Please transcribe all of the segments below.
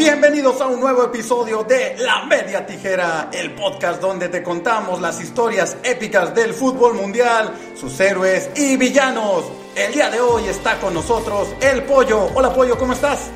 Bienvenidos a un nuevo episodio de La Media Tijera, el podcast donde te contamos las historias épicas del fútbol mundial, sus héroes y villanos. El día de hoy está con nosotros el Pollo. Hola Pollo, ¿cómo estás?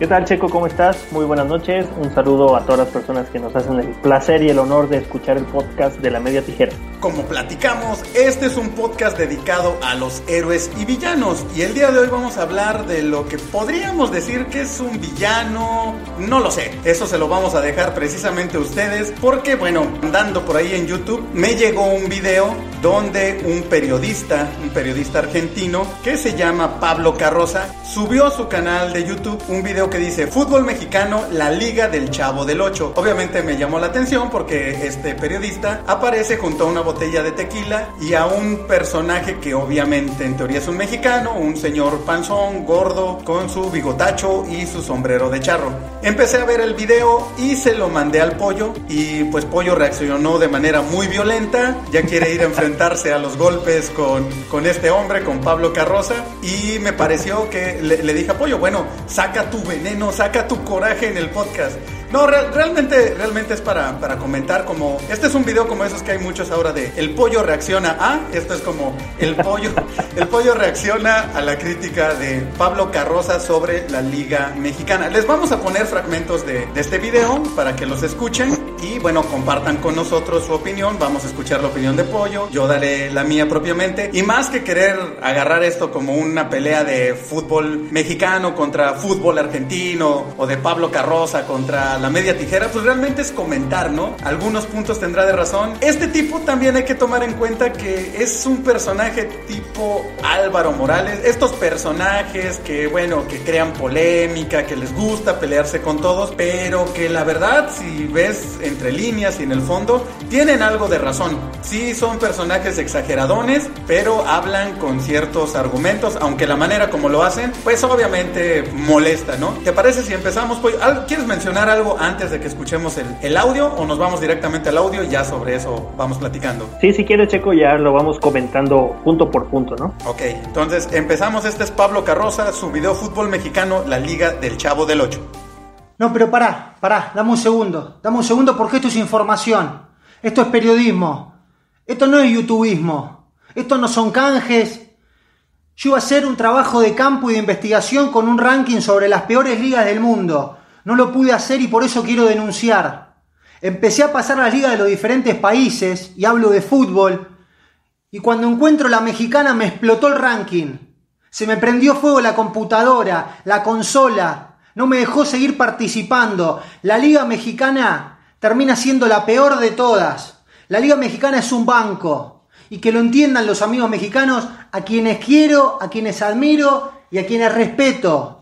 ¿Qué tal Checo? ¿Cómo estás? Muy buenas noches. Un saludo a todas las personas que nos hacen el placer y el honor de escuchar el podcast de la media tijera. Como platicamos, este es un podcast dedicado a los héroes y villanos. Y el día de hoy vamos a hablar de lo que podríamos decir que es un villano. No lo sé. Eso se lo vamos a dejar precisamente a ustedes. Porque, bueno, andando por ahí en YouTube, me llegó un video donde un periodista, un periodista argentino que se llama Pablo Carroza, subió a su canal de YouTube un video que dice Fútbol Mexicano, la Liga del Chavo del Ocho. Obviamente me llamó la atención porque este periodista aparece junto a una botella de tequila y a un personaje que obviamente en teoría es un mexicano, un señor panzón, gordo, con su bigotacho y su sombrero de charro. Empecé a ver el video y se lo mandé al pollo y pues pollo reaccionó de manera muy violenta, ya quiere ir a enfrentarse a los golpes con, con este hombre, con Pablo Carroza y me pareció que le, le dije a pollo, bueno, saca tu veneno, saca tu coraje en el podcast. No, realmente, realmente es para, para comentar como... Este es un video como esos que hay muchos ahora de el pollo reacciona a... Esto es como el pollo, el pollo reacciona a la crítica de Pablo Carroza sobre la Liga Mexicana. Les vamos a poner fragmentos de, de este video para que los escuchen y bueno, compartan con nosotros su opinión. Vamos a escuchar la opinión de Pollo, yo daré la mía propiamente. Y más que querer agarrar esto como una pelea de fútbol mexicano contra fútbol argentino o de Pablo Carroza contra la media tijera, pues realmente es comentar, ¿no? Algunos puntos tendrá de razón. Este tipo también hay que tomar en cuenta que es un personaje tipo Álvaro Morales. Estos personajes que, bueno, que crean polémica, que les gusta pelearse con todos, pero que la verdad, si ves entre líneas y en el fondo, tienen algo de razón. Sí, son personajes exageradones, pero hablan con ciertos argumentos, aunque la manera como lo hacen, pues obviamente molesta, ¿no? ¿Te parece si empezamos? Pues, ¿Quieres mencionar algo? Antes de que escuchemos el, el, audio o nos vamos directamente al audio y ya sobre eso vamos platicando? Sí, si quieres, Checo, ya lo vamos comentando punto por punto, ¿no? Ok, entonces empezamos. Este es Pablo Carroza, su video Fútbol Mexicano, la Liga del Chavo del Ocho. No, pero pará, pará, dame un segundo. Dame un segundo porque esto es información. Esto es periodismo. Esto no es youtubismo. Esto no son canjes. Yo iba a hacer un trabajo de campo y de investigación con un ranking sobre las peores ligas del mundo. No lo pude hacer y por eso quiero denunciar. Empecé a pasar las ligas de los diferentes países y hablo de fútbol. Y cuando encuentro la mexicana me explotó el ranking. Se me prendió fuego la computadora, la consola. No me dejó seguir participando. La liga mexicana termina siendo la peor de todas. La liga mexicana es un banco. Y que lo entiendan los amigos mexicanos, a quienes quiero, a quienes admiro y a quienes respeto.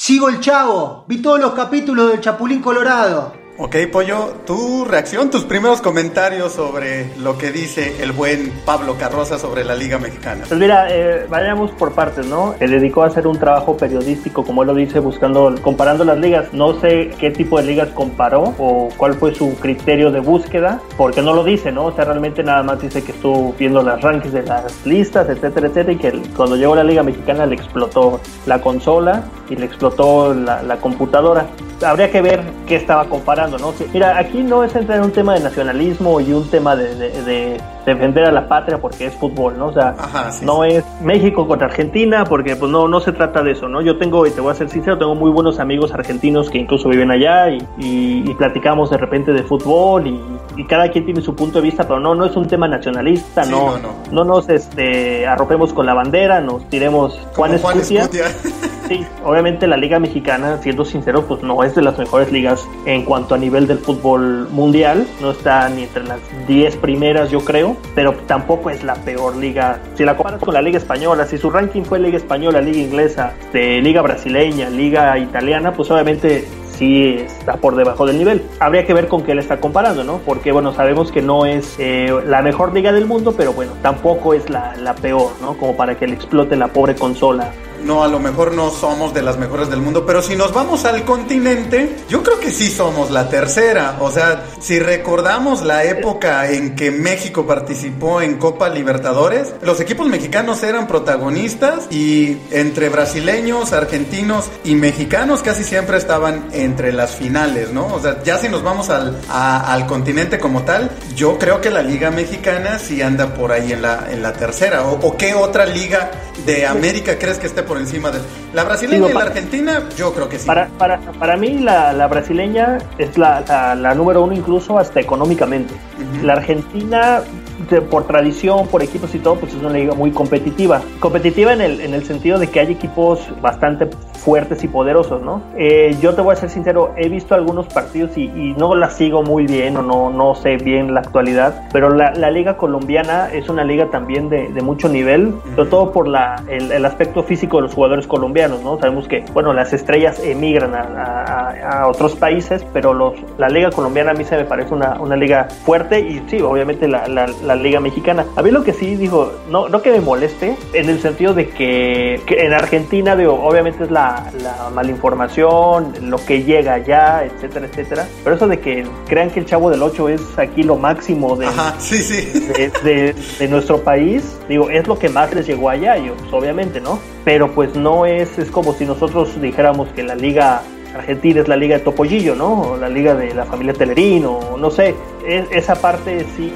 Sigo el chavo, vi todos los capítulos del Chapulín Colorado. Ok, Pollo, tu reacción, tus primeros comentarios sobre lo que dice el buen Pablo Carroza sobre la Liga Mexicana. Pues mira, eh, vayamos por partes, ¿no? Se dedicó a hacer un trabajo periodístico, como él lo dice, buscando, comparando las ligas. No sé qué tipo de ligas comparó o cuál fue su criterio de búsqueda, porque no lo dice, ¿no? O sea, realmente nada más dice que estuvo viendo las rankings de las listas, etcétera, etcétera, y que cuando llegó la Liga Mexicana le explotó la consola y le explotó la, la computadora. Habría que ver qué estaba comparando, ¿no? Mira, aquí no es entrar en un tema de nacionalismo y un tema de, de, de defender a la patria porque es fútbol, ¿no? O sea, Ajá, sí, no es México contra Argentina porque pues no, no se trata de eso, ¿no? Yo tengo, y te voy a ser sincero, tengo muy buenos amigos argentinos que incluso viven allá y, y, y platicamos de repente de fútbol y, y, cada quien tiene su punto de vista, pero no, no es un tema nacionalista, Sí, no, no, no. no nos este, arropemos con la bandera, nos tiremos Juan Juan Escutia. Escutia. Sí, obviamente la Liga Mexicana, siendo sincero, pues no es de las mejores ligas en cuanto a nivel del fútbol mundial. No está ni entre las 10 primeras, yo creo, pero tampoco es la peor liga. Si la comparas con la Liga Española, si su ranking fue Liga Española, Liga Inglesa, de Liga Brasileña, Liga Italiana, pues obviamente sí está por debajo del nivel. Habría que ver con qué le está comparando, ¿no? Porque, bueno, sabemos que no es eh, la mejor liga del mundo, pero bueno, tampoco es la, la, peor, ¿no? Como para que le explote la pobre consola no, a lo mejor no somos de las mejores del mundo, pero si nos vamos al continente, yo creo que sí somos la tercera. O sea, si recordamos la época en que México participó en Copa Libertadores, los equipos mexicanos eran protagonistas y entre brasileños, argentinos y mexicanos casi siempre estaban entre las finales, ¿no? O sea, ya si nos vamos al, al continente como tal, yo creo que la Liga Mexicana sí anda por ahí en la, en la tercera. ¿O, o qué otra liga de América crees que esté por encima de la brasileña y la argentina? Yo creo que sí. Para, para, para mí la, la brasileña es la, la, la, número uno incluso hasta económicamente. Uh -huh. La argentina de, por tradición, por equipos y todo, pues es una liga muy competitiva. Competitiva en el, en el sentido de que hay equipos bastante fuertes y poderosos, ¿no? Eh, yo te voy a ser sincero, he visto algunos partidos y, y, no la sigo muy bien o no, no sé bien la actualidad, pero la, la liga colombiana es una liga también de, de mucho nivel, sobre todo por la, el, el, aspecto físico de los jugadores colombianos, ¿no? Sabemos que, bueno, las estrellas emigran a, a, a otros países, pero los, la liga colombiana a mí se me parece una, una liga fuerte y sí, obviamente la, la, la, liga mexicana. A mí lo que sí digo, no, no que me moleste, en el sentido de que, que en Argentina, digo, obviamente es la, la malinformación, lo que llega allá, etcétera, etcétera. Pero eso de que crean que el Chavo del 8 es aquí lo máximo de, Ajá, sí, sí. De, de, de, nuestro país, digo, es lo que más les llegó allá, ellos, pues, obviamente, ¿no? Pero pues no es, es como si nosotros dijéramos que la liga Argentina es la liga de Topollillo, ¿no? O la liga de la familia Telerín, o no sé. Es, esa parte sí,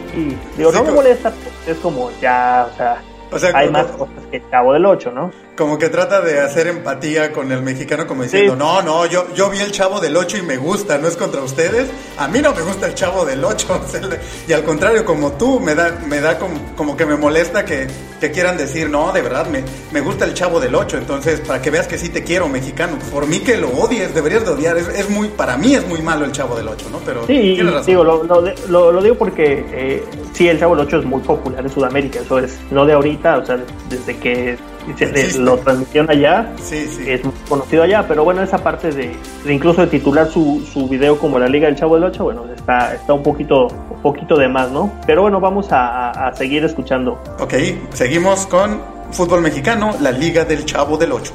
digo, sí, no me molesta, es como ya, o sea, o sea hay más cosas que el Chavo del 8, ¿no? Como que trata de hacer empatía con el mexicano como diciendo, sí. no, no, yo, yo vi el Chavo del 8 y me gusta, no es contra ustedes, a mí no me gusta el Chavo del 8, y al contrario, como tú, me da, me da como, como que me molesta que, que, quieran decir, no, de verdad, me, me gusta el Chavo del 8, entonces, para que veas que sí te quiero, mexicano, por mí que lo odies, deberías de odiar, es, es muy, para mí es muy malo el Chavo del 8, ¿no? Pero sí, razón. digo, lo, lo, lo, lo, digo porque eh, sí, el Chavo del 8 es muy popular en Sudamérica, eso es, no de ahorita, o sea, desde que se, lo transmitieron allá, sí, sí. es muy conocido allá, pero bueno, esa parte de, de, incluso de titular su, su video como la Liga del Chavo del 8, bueno, está, está un poquito un poquito de más, ¿no? Pero bueno, vamos a, a seguir escuchando. Ok, seguimos con fútbol mexicano, la Liga del Chavo del 8.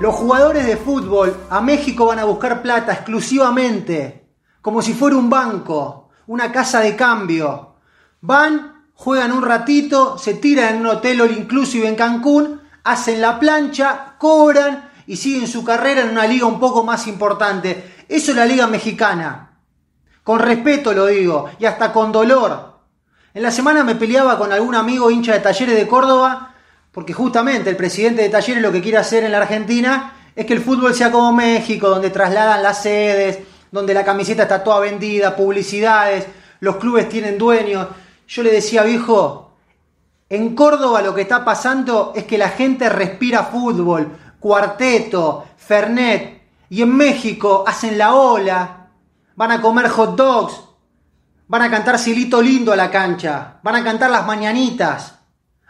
Los jugadores de fútbol a México van a buscar plata exclusivamente, como si fuera un banco, una casa de cambio. Van juegan un ratito, se tiran en un hotel all inclusive en Cancún, hacen la plancha, cobran y siguen su carrera en una liga un poco más importante. Eso es la liga mexicana. Con respeto lo digo, y hasta con dolor. En la semana me peleaba con algún amigo hincha de Talleres de Córdoba, porque justamente el presidente de Talleres lo que quiere hacer en la Argentina es que el fútbol sea como México, donde trasladan las sedes, donde la camiseta está toda vendida, publicidades, los clubes tienen dueños. Yo le decía, viejo, en Córdoba lo que está pasando es que la gente respira fútbol, cuarteto, fernet, y en México hacen la ola, van a comer hot dogs, van a cantar Silito Lindo a la cancha, van a cantar las mañanitas,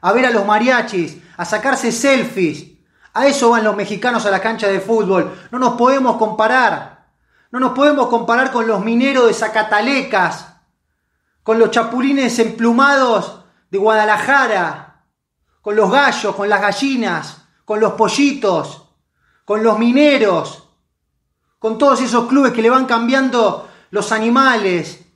a ver a los mariachis, a sacarse selfies. A eso van los mexicanos a la cancha de fútbol. No nos podemos comparar. No nos podemos comparar con los mineros de Zacatalecas, con los chapulines emplumados de Guadalajara, con los gallos, con las gallinas, con los pollitos, con los mineros, con todos esos clubes que le van cambiando los animales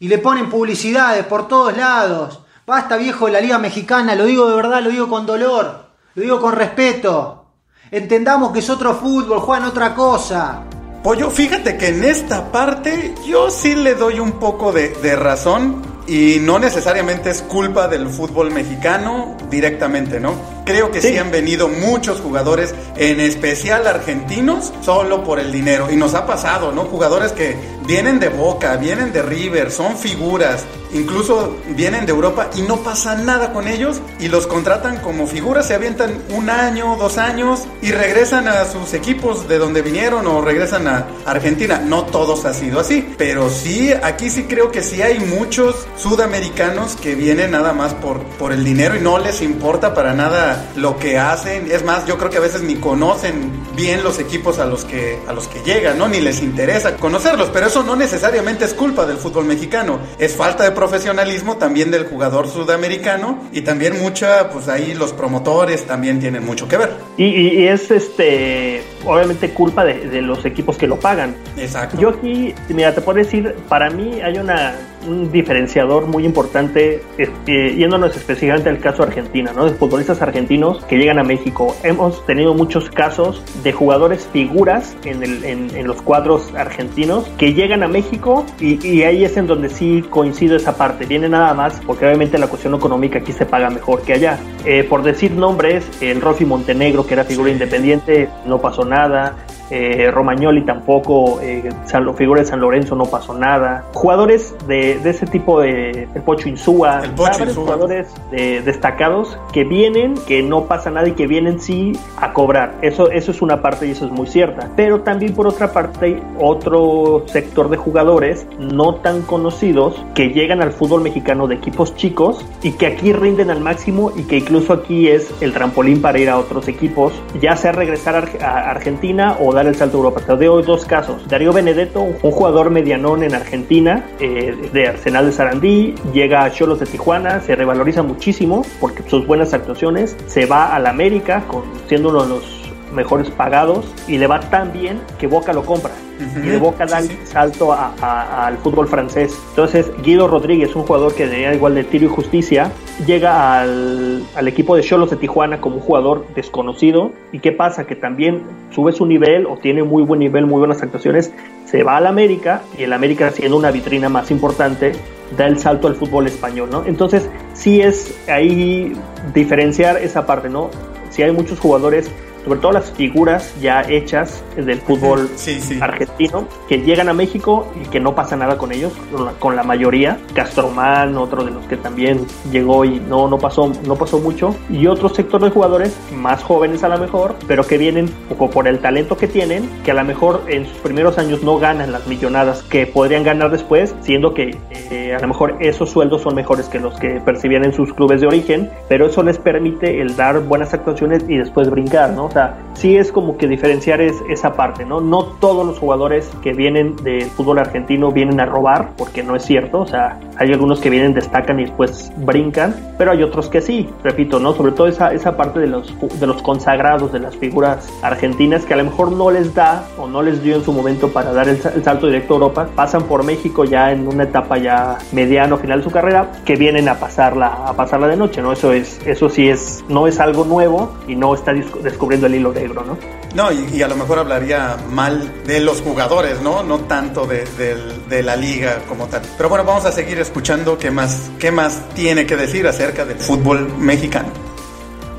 y le ponen publicidades por todos lados. Basta viejo de la Liga Mexicana, lo digo de verdad, lo digo con dolor, lo digo con respeto. Entendamos que es otro fútbol, juegan otra cosa. Pollo, fíjate que en esta parte yo sí le doy un poco de, de, razón y no necesariamente es culpa del fútbol mexicano directamente, ¿no? Creo que sí. sí. han venido muchos jugadores, en especial argentinos, solo por el dinero. Y nos ha pasado, ¿no? Jugadores que vienen de Boca, vienen de River, son figuras, incluso vienen de Europa y no pasa nada con ellos y los contratan como figuras, se avientan un año, dos años y regresan a sus equipos de donde vinieron o regresan a Argentina. No todos ha sido así, pero sí, aquí sí creo que sí hay muchos sudamericanos que vienen nada más por, por el dinero y no les importa para nada lo que hacen. Es más, yo creo que a veces ni conocen bien los equipos a los que, a los que llegan, ¿no? Ni les interesa conocerlos, pero eso no necesariamente es culpa del fútbol mexicano, es falta de profesionalismo también del jugador sudamericano y también mucha, pues ahí los promotores también tienen mucho que ver. Y, es este, obviamente culpa de, de, los equipos que lo pagan. Exacto. Yo aquí, mira, te puedo decir, para mí hay una un diferenciador muy importante, eh, yéndonos específicamente al caso Argentina, ¿no? De futbolistas argentinos que llegan a México. Hemos tenido muchos casos de jugadores figuras en, el, en, los cuadros argentinos que llegan a México y, ahí es en donde sí coincide esa parte. Viene nada más porque obviamente la cuestión económica aquí se paga mejor que allá. Eh, por decir nombres, el Rofi Montenegro, que era figura independiente, no pasó nada eh, Romagnoli tampoco, eh, figura de San Lorenzo no pasó nada. Jugadores de, ese tipo de el Pocho Insúa, el Pocho jugadores destacados que vienen, que no pasa nada y que vienen sí a cobrar. Eso, eso es una parte y eso es muy cierta. Pero también por otra parte hay otro sector de jugadores no tan conocidos que llegan al fútbol mexicano de equipos chicos y que aquí rinden al máximo y que incluso aquí es el trampolín para ir a otros equipos, ya sea regresar a Argentina o dar el salto a Europa. Te doy dos casos. Darío Benedetto, un jugador medianón en Argentina, eh, de Arsenal de Sarandí, llega a Cholos de Tijuana, se revaloriza muchísimo porque sus buenas actuaciones, se va a la América siendo uno de los mejores pagados y le va tan bien que Boca lo compra. Y de Boca da el salto al fútbol francés. Entonces, Guido Rodríguez, un jugador que tenía igual de tiro y justicia, llega al, al equipo de Cholos de Tijuana como un jugador desconocido. ¿Y qué pasa? Que también sube su nivel o tiene muy buen nivel, muy buenas actuaciones. Se va al América y el América, siendo una vitrina más importante, da el salto al fútbol español, ¿no? Entonces, sí es ahí diferenciar esa parte, ¿no? Si hay muchos jugadores sobre todo las figuras ya hechas del fútbol argentino que llegan a México y que no pasa nada con ellos, con la, mayoría. Castromán, otro de los que también llegó y no, no, pasó, no pasó mucho. Y otro sector de jugadores más jóvenes a lo mejor, pero que vienen poco por el talento que tienen, que a lo mejor en sus primeros años no ganan las millonadas que podrían ganar después, siendo que eh, a lo mejor esos sueldos son mejores que los que percibían en sus clubes de origen, pero eso les permite el dar buenas actuaciones y después brincar, ¿no? Sea, sí es como que diferenciar es, esa parte, ¿no? No todos los jugadores que vienen del fútbol argentino vienen a robar, porque no es cierto, o sea, hay algunos que vienen, destacan y después brincan, pero hay otros que sí, repito, ¿no? Sobre todo esa, esa parte de los, de los consagrados, de las figuras argentinas que a lo mejor no les da o no les dio en su momento para dar el, salto directo a Europa, pasan por México ya en una etapa ya mediano final de su carrera, que vienen a pasarla, a pasarla de noche, ¿no? Eso es, eso sí es, no es algo nuevo y no está descubriendo el hilo negro, ¿no? No, y, a lo mejor hablaría mal de los jugadores, ¿no? No tanto de, la liga como tal. Pero bueno, vamos a seguir escuchando qué más, qué más tiene que decir acerca del fútbol mexicano.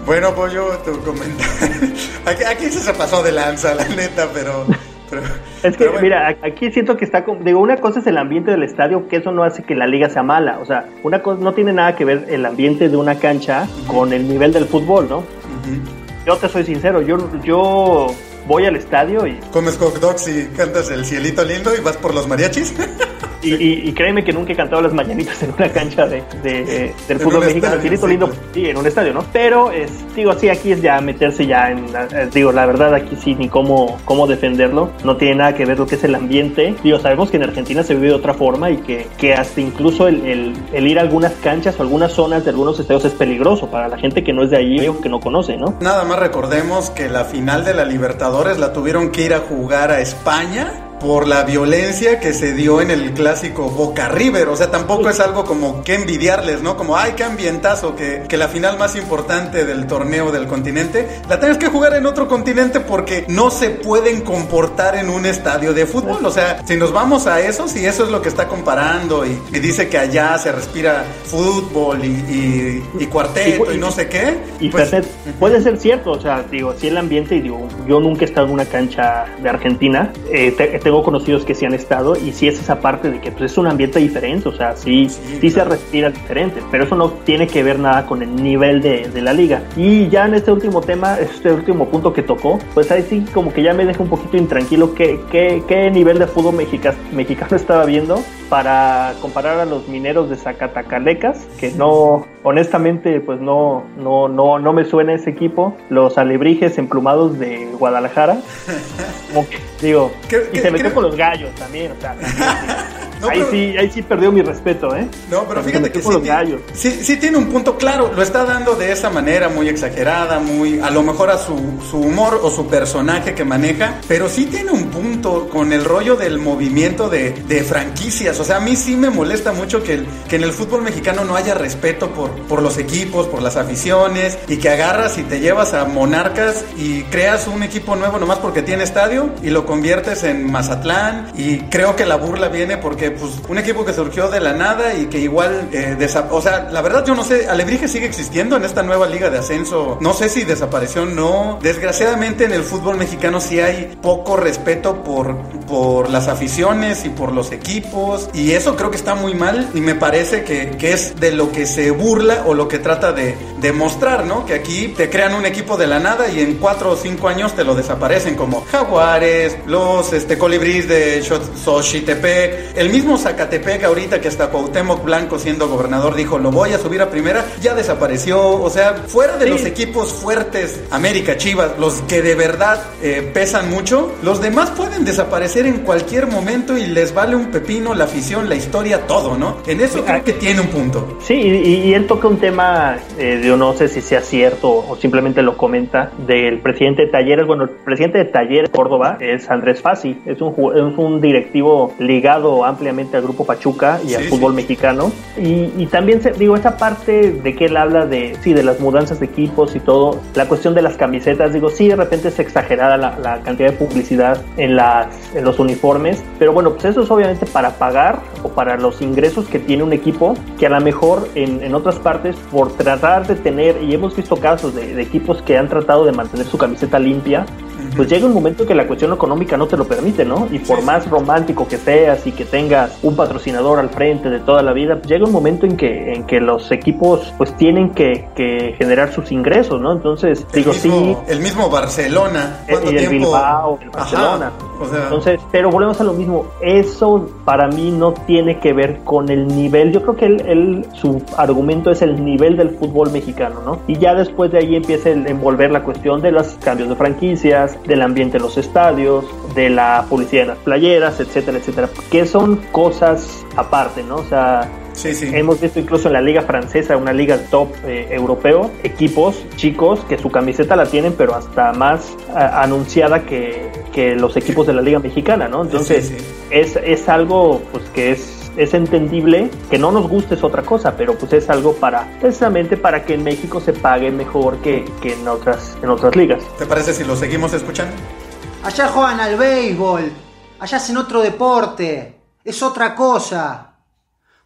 Bueno, Pollo, tu comentario. aquí, aquí se pasó de lanza, la neta, pero... es que, mira, aquí siento que está. Digo, una cosa es el ambiente del estadio, que eso no hace que la liga sea mala. O sea, una cosa no tiene nada que ver el ambiente de una cancha con el nivel del fútbol, ¿no? Yo te soy sincero, yo, yo voy al estadio y... Comes hot dogs y cantas el cielito lindo y vas por los mariachis. Y, créeme que nunca he cantado las mañanitas en una cancha de, del fútbol mexicano. Cielito lindo, sí, en un estadio, ¿no? Pero, es, digo, sí, aquí es ya meterse ya en... Eh, digo, la verdad, aquí sí, ni cómo, cómo defenderlo. No tiene nada que ver lo que es el ambiente. Digo, sabemos que en Argentina se vive de otra forma y que, que hasta incluso el, el, ir a algunas canchas o algunas zonas de algunos estadios es peligroso para la gente que no es de ahí o que no conoce, ¿no? Nada más recordemos que la final de la Libertadores la tuvieron que ir a jugar a España por la violencia que se dio en el clásico Boca River. O sea, tampoco es algo como que envidiarles, ¿no? Como, ay, qué ambientazo, que, que la final más importante del torneo del continente la tienes que jugar en otro continente porque no se pueden comportar en un estadio de fútbol. O sea, si nos vamos a eso, si eso es lo que está comparando y, dice que allá se respira fútbol y, y, cuarteto y, no sé qué. Y pues, puede ser cierto, o sea, digo, si el ambiente, y digo, yo nunca he estado en una cancha de Argentina, eh, tengo conocidos que sí han estado y sí es esa parte de que pues, es un ambiente diferente, o sea, sí, sí, se respira diferente, pero eso no tiene que ver nada con el nivel de, de, la liga. Y ya en este último tema, este último punto que tocó, pues ahí sí como que ya me deja un poquito intranquilo qué, qué, qué nivel de fútbol mexicano, mexicano estaba viendo para comparar a los mineros de Zacatacalecas, que no, honestamente, pues no, no, no, no me suena ese equipo, los alebrijes emplumados de Guadalajara, como que digo, ¿Qué, fíjate... con los gallos también, o sea. ahí, sí, ahí sí perdió mi respeto, ¿eh? No, pero fíjate que sí, tiene, sí, sí, tiene un punto claro, lo está dando de esa manera muy exagerada, muy a lo mejor a su, su humor o su personaje que maneja, pero sí tiene un punto con el rollo del movimiento de, de franquicias, o sea, a mí sí me molesta mucho que, que en el fútbol mexicano no haya respeto por, por los equipos, por las aficiones, y que agarras y te llevas a Monarcas y creas un equipo nuevo nomás porque tiene estadio y lo conviertes en Mazatlán, y creo que la burla viene porque pues un equipo que surgió de la nada y que igual, eh, o sea, la verdad yo no sé, Alebrije sigue existiendo en esta nueva liga de ascenso, no sé si desapareció o no, desgraciadamente en el fútbol mexicano sí hay poco respeto por, por las aficiones y por los equipos, y eso creo que está muy mal y me parece que, que es de lo que se burla o lo que trata de demostrar, ¿no? Que aquí te crean un equipo de la nada y en cuatro o cinco años te lo desaparecen como Jaguares, los este, colibríes de Xochitepec, el mismo Zacatepec ahorita que hasta Cuauhtémoc Blanco siendo gobernador dijo lo voy a subir a primera, ya desapareció. O sea, fuera de los equipos fuertes, América, Chivas, los que de verdad eh, pesan mucho, los demás pueden desaparecer en cualquier momento y les vale un pepino la afición, la historia, todo, ¿no? En eso creo que tiene un punto. Sí, y, él toca un tema, eh, yo no sé si sea cierto o simplemente lo comenta, del presidente de Talleres. Bueno, el presidente de Talleres Córdoba es Andrés Fassi, es un, es un directivo ligado ampliamente al Grupo Pachuca y al fútbol mexicano. Y, también, digo, esa parte de que él habla de, sí, de las mudanzas de equipos y todo, la cuestión de las camisetas, digo, sí, de repente es exagerada la, cantidad de publicidad en, las, en los uniformes, pero bueno, pues eso es obviamente para pagar o para los ingresos que tiene un equipo que a lo mejor en, en otras partes, por tratar de tener, y hemos visto casos de, de equipos que han tratado de mantener su camiseta limpia, pues llega un momento que la cuestión económica no te lo permite, ¿no? Y por más romántico que seas y que tengas un patrocinador al frente de toda la vida, pues llega un momento en que, en que los equipos pues tienen que, generar sus ingresos, ¿no? Entonces, digo, sí. El mismo Barcelona. Eh, y el Bilbao, el Barcelona. Entonces, pero volvemos a lo mismo. Eso para mí no tiene que ver con el nivel. Yo creo que él, su argumento es el nivel del fútbol mexicano, ¿no? Y ya después de ahí empieza a envolver la cuestión de los cambios de franquicias, del ambiente en los estadios, de la publicidad en las playeras, etcétera, etcétera, que son cosas aparte, ¿no? O sea, Hemos visto incluso en la liga francesa, una liga top eh, europeo, equipos chicos que su camiseta la tienen, pero hasta más anunciada que, que, los equipos de la liga mexicana, ¿no? Entonces, Es, es algo pues que es es entendible que no nos guste es otra cosa, pero pues es algo para precisamente para que en México se pague mejor que, que en otras en otras ligas. ¿Te parece si lo seguimos escuchando? Allá juegan al béisbol, allá hacen otro deporte, es otra cosa.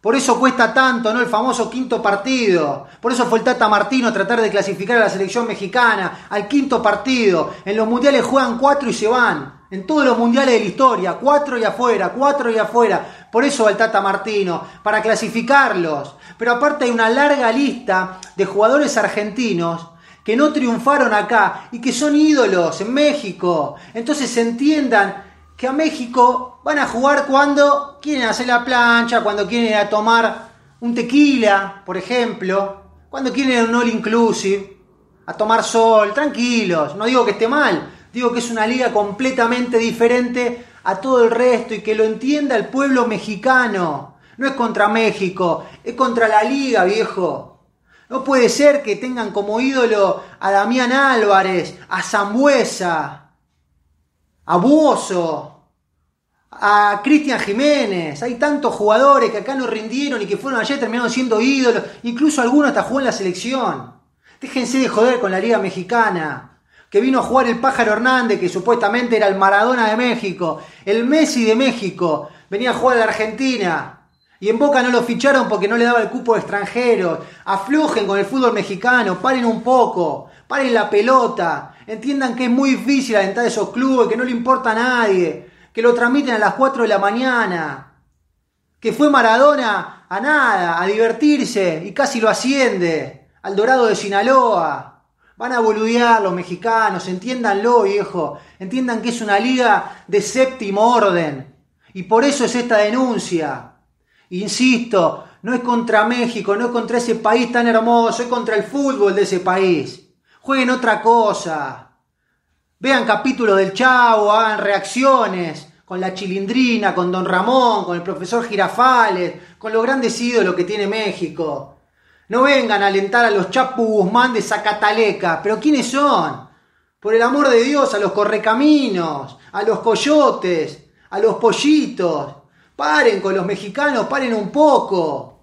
Por eso cuesta tanto, ¿no? El famoso quinto partido. Por eso fue el Tata Martino tratar de clasificar a la selección mexicana al quinto partido. En los mundiales juegan cuatro y se van. En todos los mundiales de la historia, cuatro y afuera, cuatro y afuera. Por eso el Tata Martino, para clasificarlos. Pero aparte hay una larga lista de jugadores argentinos que no triunfaron acá y que son ídolos en México. Entonces entiendan que a México van a jugar cuando quieren hacer la plancha, cuando quieren tomar un tequila, por ejemplo, cuando quieren un all inclusive, a tomar sol, tranquilos, no digo que esté mal, Digo que es una liga completamente diferente a todo el resto y que lo entienda el pueblo mexicano. No es contra México, es contra la liga, viejo. No puede ser que tengan como ídolo a Damián Álvarez, a Zambuesa, a Buoso, a Cristian Jiménez. Hay tantos jugadores que acá no rindieron y que fueron ayer terminaron siendo ídolos. Incluso algunos hasta jugó en la selección. Déjense de joder con la liga mexicana que vino a jugar el Pájaro Hernández, que supuestamente era el Maradona de México, el Messi de México, venía a jugar a Argentina. Y en Boca no lo ficharon porque no le daba el cupo de extranjeros. Aflojen con el fútbol mexicano, paren un poco, paren la pelota. Entiendan que es muy difícil alentar esos clubes, que no le importa a nadie, que lo transmiten a las 4 de la mañana. Que fue Maradona a nada, a divertirse y casi lo asciende al Dorado de Sinaloa. Van a boludear los mexicanos, entiéndanlo, viejo. Entiendan que es una liga de séptimo orden. Y por eso es esta denuncia. Insisto, no es contra México, no es contra ese país tan hermoso, es contra el fútbol de ese país. Jueguen otra cosa. Vean capítulos del Chavo, hagan reacciones con la Chilindrina, con Don Ramón, con el profesor Girafales, con los grandes ídolos que tiene México. No vengan a alentar a los Chapu Guzmán de Zacataleca, pero ¿quiénes son? Por el amor de Dios, a los correcaminos, a los coyotes, a los pollitos. Paren con los mexicanos, paren un poco.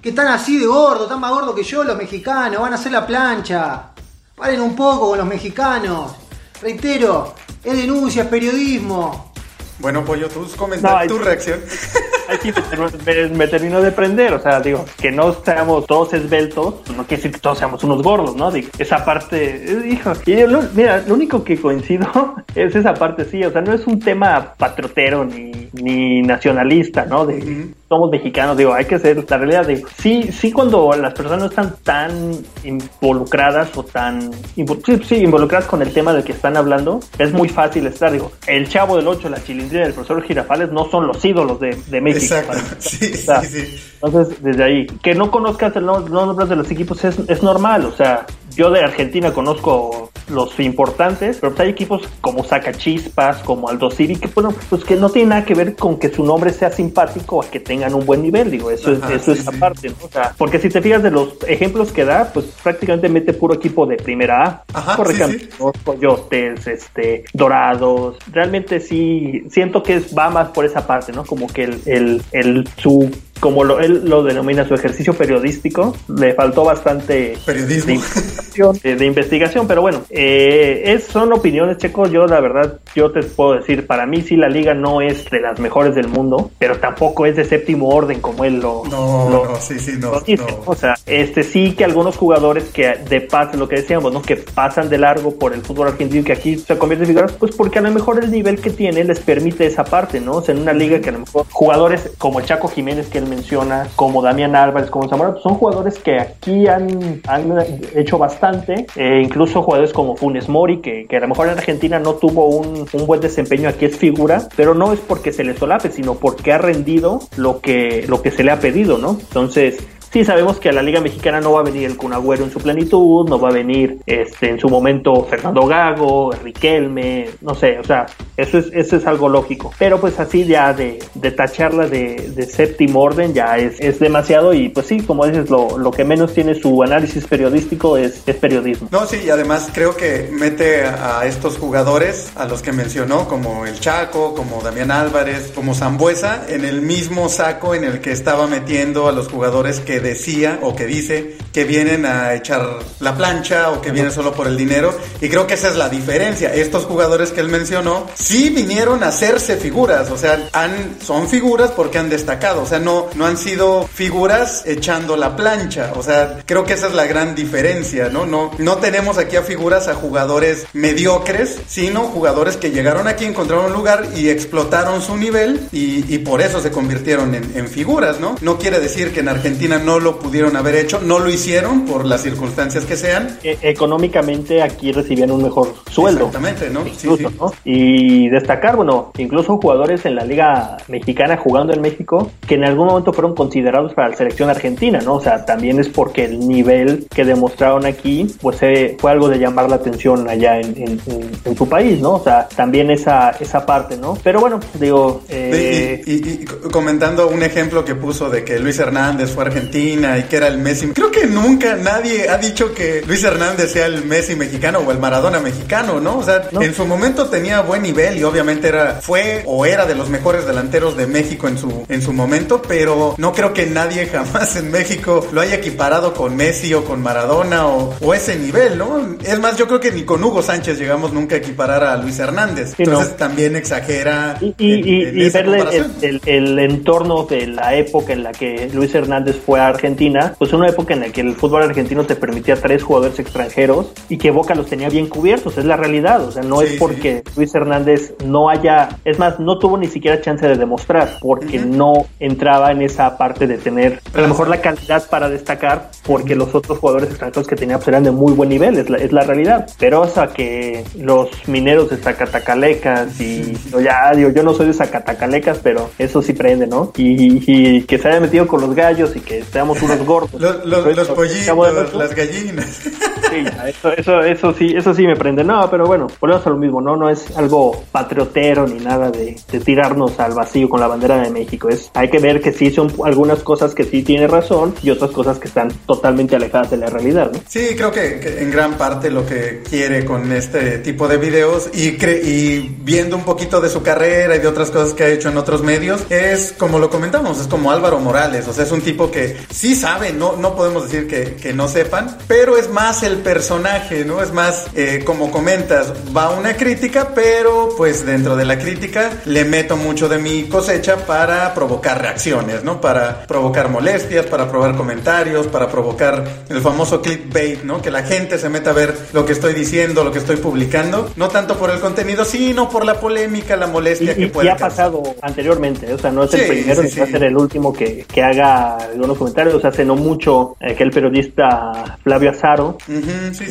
Que están así de gordos, están más gordos que yo los mexicanos, van a hacer la plancha. Paren un poco con los mexicanos. Reitero, es denuncia, es periodismo. Bueno, Pollo, tus comentarios, tu reacción. Aquí me, me, termino de prender, o sea, digo, que no seamos todos esbeltos, no quiere decir que todos seamos unos gordos, ¿no? Digo, esa parte, hijo, y yo, mira, lo único que coincido es esa parte, sí, o sea, no es un tema patriotero ni, ni nacionalista, ¿no? De, somos mexicanos, digo, hay que ser, la realidad, de sí, sí cuando las personas no están tan involucradas o tan, sí, sí, involucradas con el tema del que están hablando, es muy fácil estar, digo, el Chavo del 8, la Chilindrina del profesor Girafales no son los ídolos de, de México. Exacto, sí, sí, sí. Entonces, desde ahí, que no conozcas los nombres de los equipos es, es normal, o sea, yo de Argentina conozco los importantes, pero pues hay equipos como Sacachispas, como Aldo City, que bueno, pues que no tiene nada que ver con que su nombre sea simpático o que tengan un buen nivel, digo, eso es, eso es aparte, ¿no? O sea, porque si te fijas de los ejemplos que da, pues prácticamente mete puro equipo de primera A. Ajá, Por sí, Coyotes, este, Dorados, realmente sí, siento que va más por esa parte, ¿no? Como que el, el, el su como lo, él lo denomina su ejercicio periodístico, le faltó bastante periodismo de investigación, de, de investigación pero bueno, eh, es, son opiniones, Checo. Yo, la verdad, yo te puedo decir, para mí sí la liga no es de las mejores del mundo, pero tampoco es de séptimo orden como él lo, no, lo, no, sí, sí, no, lo dice. no. O sea, este sí que algunos jugadores que de paso, lo que decíamos, ¿no? Que pasan de largo por el fútbol argentino y que aquí se convierten en figuras, pues porque a lo mejor el nivel que tiene les permite esa parte, ¿no? O sea, en una liga que a lo mejor jugadores como el Chaco Jiménez que él menciona, como Damián Álvarez, como Zamora, son jugadores que aquí han, han hecho bastante, eh, incluso jugadores como Funes Mori, que, que, a lo mejor en Argentina no tuvo un, un, buen desempeño, aquí es figura, pero no es porque se le solape, sino porque ha rendido lo que, lo que se le ha pedido, ¿no? Entonces, sí sabemos que a la Liga Mexicana no va a venir el Cunagüero en su plenitud, no va a venir este en su momento Fernando Gago, Riquelme, no sé, o sea, eso es, eso es algo lógico. Pero pues así ya de, de tacharla de, de, séptimo orden ya es, es demasiado y pues sí, como dices, lo, lo que menos tiene su análisis periodístico es, es periodismo. No, sí, y además creo que mete a estos jugadores, a los que mencionó, como el Chaco, como Damián Álvarez, como Zambuesa, en el mismo saco en el que estaba metiendo a los jugadores que decía o que dice que vienen a echar la plancha o que vienen solo por el dinero. Y creo que esa es la diferencia. Estos jugadores que él mencionó sí vinieron a hacerse figuras, o sea, han, son figuras porque han destacado, o sea, no, no han sido figuras echando la plancha. O sea, creo que esa es la gran diferencia, ¿no? No, no tenemos aquí a figuras a jugadores mediocres, sino jugadores que llegaron aquí, encontraron un lugar y explotaron su nivel y, y por eso se convirtieron en, en figuras, ¿no? No quiere decir que en Argentina no lo pudieron haber hecho, no lo hicieron por las circunstancias que sean. E económicamente aquí recibían un mejor sueldo. Exactamente, ¿no? Incluso, sí, sí. ¿no? Y destacar, bueno, incluso jugadores en la liga mexicana jugando en México que en algún momento fueron considerados para la selección argentina, ¿no? O sea, también es porque el nivel que demostraron aquí, pues eh, fue algo de llamar la atención allá en, en, su país, ¿no? O sea, también esa, esa parte, ¿no? Pero bueno, digo... Eh... Y, y, y, comentando un ejemplo que puso de que Luis Hernández fue argentina y que era el Messi, creo que nunca nadie ha dicho que Luis Hernández sea el Messi mexicano o el Maradona mexicano, ¿no? O sea, no. en su momento tenía buen nivel y obviamente era, fue o era de los mejores delanteros de México en su, en su momento, pero no creo que nadie jamás en México lo haya equiparado con Messi o con Maradona o, o ese nivel, ¿no? Es más, yo creo que ni con Hugo Sánchez llegamos nunca a equiparar a Luis Hernández. Sí, Entonces no. también exagera. Y, y, en, y, en y verle el, el, el, entorno de la época en la que Luis Hernández fue a Argentina, pues una época en la que el fútbol argentino te permitía tres jugadores extranjeros y que Boca los tenía bien cubiertos, es la realidad, o sea, no sí, es porque sí. Luis Hernández no haya, es más, no tuvo ni siquiera chance de demostrar, porque uh -huh. no entraba en esa parte de tener a lo mejor la calidad para destacar, porque los otros jugadores extranjeros que tenía pues, eran de muy buen nivel, es la, es la realidad, pero hasta que los mineros de Zacatacalecas y yo ya digo, yo no soy de Zacatacalecas, pero eso sí prende, ¿no? Y, y que se haya metido con los gallos y que seamos unos gordos. los, los, los pollitos, las gallinas. Eso, eso, eso, sí, eso sí me prende. No, pero bueno, volvemos a lo mismo, ¿no? No es algo patriotero ni nada de, tirarnos al vacío con la bandera de México. Es, hay que ver que sí son algunas cosas que sí tiene razón y otras cosas que están totalmente alejadas de la realidad. Sí, creo que, en gran parte lo que quiere con este tipo de videos y, y viendo un poquito de su carrera y de otras cosas que ha hecho en otros medios, es como lo comentamos, es como Álvaro Morales, o sea, es un tipo que sí sabe, no, no podemos decir que, que no sepan, pero es más el personaje, ¿no? Es más, eh, como comentas, va una crítica, pero pues dentro de la crítica le meto mucho de mi cosecha para provocar reacciones, ¿no? Para provocar molestias, para probar comentarios, para provocar el famoso clickbait, ¿no? Que la gente se meta a ver lo que estoy diciendo, lo que estoy publicando, no tanto por el contenido, sino por la polémica, la molestia que puede. Y ha pasado anteriormente, o sea, no es el primero ni va a ser el último que, que haga algunos comentarios, hace no mucho aquel periodista Flavio Azaro,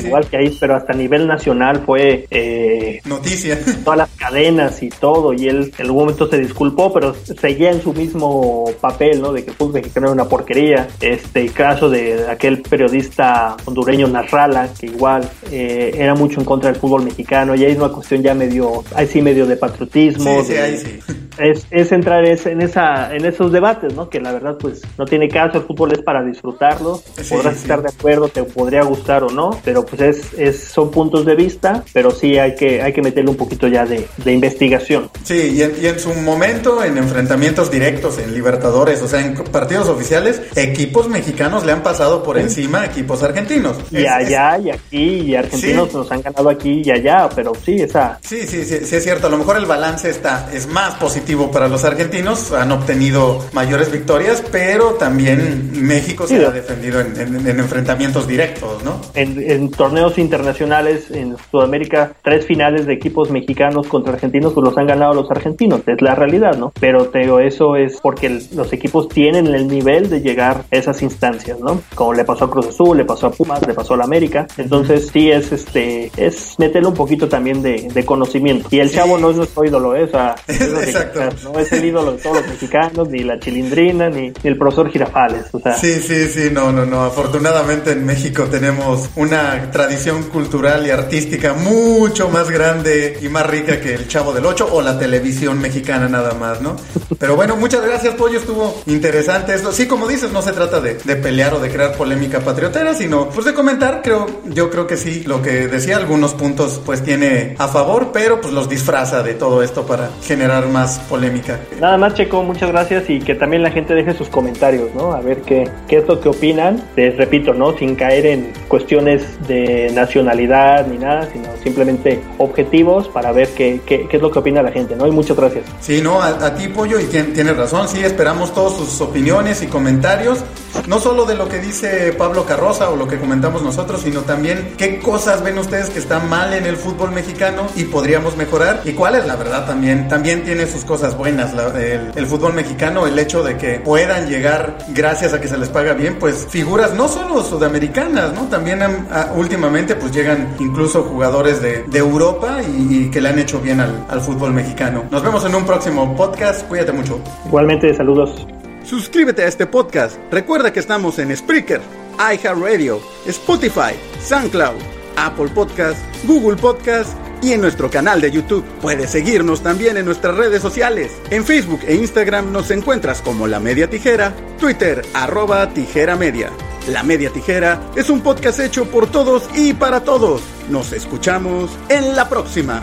igual que ahí, pero hasta a nivel nacional fue eh, noticia. Todas las cadenas y todo, y él en algún momento se disculpó, pero seguía en su mismo papel, ¿no? De que el fútbol mexicano era una porquería. Este caso de aquel periodista hondureño Narrala, que igual eh, era mucho en contra del fútbol mexicano, y ahí es una cuestión ya medio, ahí sí medio de patriotismo. Sí, sí, ahí sí. Es, es entrar en, esa, en esos debates, ¿no? Que la verdad, pues, no tiene caso, el fútbol es para disfrutarlo, podrás estar de acuerdo, te podría gustar o no, pero pues es, es, son puntos de vista, pero sí hay que, hay que meterle un poquito ya de, de investigación. Sí, y en, y en, su momento, en enfrentamientos directos, en Libertadores, o sea, en partidos oficiales, equipos mexicanos le han pasado por encima a equipos argentinos. Y allá y aquí, y argentinos nos han ganado aquí y allá, pero sí, esa... Sí, sí, sí, sí, es cierto, a lo mejor el balance está, es más positivo para los argentinos, han obtenido mayores victorias, pero también México se ha defendido en, en, enfrentamientos directos, ¿no? En, torneos internacionales en Sudamérica, tres finales de equipos mexicanos contra argentinos, pues los han ganado los argentinos, es la realidad, ¿no? Pero Teo, eso es porque los equipos tienen el nivel de llegar a esas instancias, ¿no? Como le pasó a Cruz Azul, le pasó a Pumas, le pasó a la América, entonces sí es este, es meterle un poquito también de, conocimiento. Y el chavo no es nuestro ídolo, ¿eh? o sea, no es el ídolo de todos los mexicanos, ni la chilindrina, ni, el profesor Girafales, o sea. Sí, sí, sí, no, no, no, afortunadamente en México tenemos una tradición cultural y artística mucho más grande y más rica que el Chavo del Ocho o la televisión mexicana nada más, ¿no? Pero bueno, muchas gracias, Pollo, estuvo interesante esto. Sí, como dices, no se trata de, de pelear o de crear polémica patriotera, sino pues de comentar, creo, yo creo que sí, lo que decía, algunos puntos pues tiene a favor, pero pues los disfraza de todo esto para generar más polémica. Nada más, Checo, muchas gracias y que también la gente deje sus comentarios, ¿no? A ver qué, qué es lo que opinan. Les repito, ¿no? Sin caer en cuestiones de nacionalidad ni nada, sino simplemente objetivos para ver qué, qué, qué es lo que opina la gente, ¿no? Y muchas gracias. Sí, no, a, ti, Pollo, y tienes razón, sí, esperamos todas sus opiniones y comentarios, no solo de lo que dice Pablo Carroza o lo que comentamos nosotros, sino también qué cosas ven ustedes que están mal en el fútbol mexicano y podríamos mejorar y cuál es la verdad también. También tiene sus cosas buenas el, fútbol mexicano, el hecho de que puedan llegar gracias a que se les paga bien, pues figuras no solo sudamericanas, ¿no? También últimamente pues llegan incluso jugadores de, Europa y, que le han hecho bien al, al fútbol mexicano. Nos vemos en un próximo podcast, cuídate mucho. Igualmente, saludos. Suscríbete a este podcast. Recuerda que estamos en Spreaker, iHeartRadio, Spotify, SoundCloud, Apple Podcast, Google Podcast y en nuestro canal de YouTube. Puedes seguirnos también en nuestras redes sociales. En Facebook e Instagram nos encuentras como La Media Tijera, Twitter arroba Tijera Media. La Media Tijera es un podcast hecho por todos y para todos. Nos escuchamos en la próxima.